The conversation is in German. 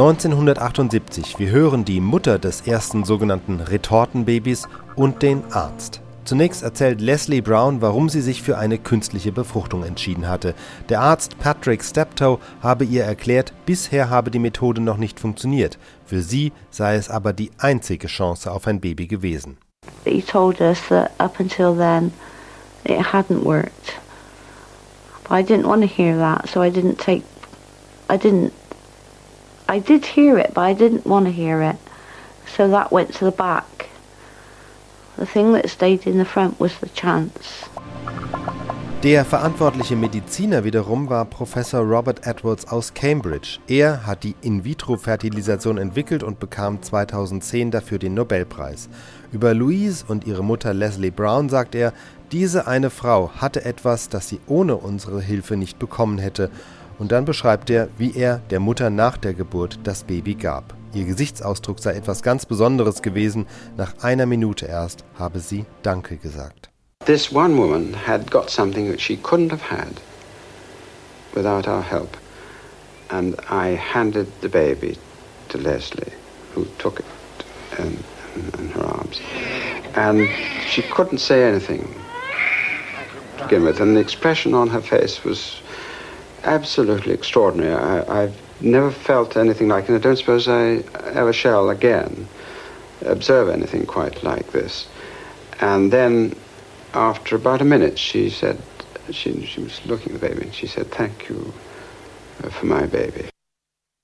1978. Wir hören die Mutter des ersten sogenannten Retortenbabys und den Arzt. Zunächst erzählt Leslie Brown, warum sie sich für eine künstliche Befruchtung entschieden hatte. Der Arzt Patrick Steptoe habe ihr erklärt, bisher habe die Methode noch nicht funktioniert. Für sie sei es aber die einzige Chance auf ein Baby gewesen. He told us that up until then it hadn't worked. But I didn't want to hear that, so I didn't take I didn't I did hear it, but I didn't want to hear it. So that went to the back. The thing that stayed in the front was the chance. Der verantwortliche Mediziner wiederum war Professor Robert Edwards aus Cambridge. Er hat die In-vitro-Fertilisation entwickelt und bekam 2010 dafür den Nobelpreis. Über Louise und ihre Mutter Leslie Brown sagt er, diese eine Frau hatte etwas, das sie ohne unsere Hilfe nicht bekommen hätte. Und dann beschreibt er, wie er der Mutter nach der Geburt das Baby gab. Ihr Gesichtsausdruck sei etwas ganz Besonderes gewesen. Nach einer Minute erst habe sie Danke gesagt. This one woman had got something that she couldn't have had without our help. And I handed the baby to Leslie, who took it in, in, in her arms. And she couldn't say anything to begin with. And the expression on her face was absolutely extraordinary. I, I've never felt anything like it. I don't suppose I ever shall again observe anything quite like this. And then, after about a minute, she said, she, she was looking at the baby, and she said, Thank you for my baby.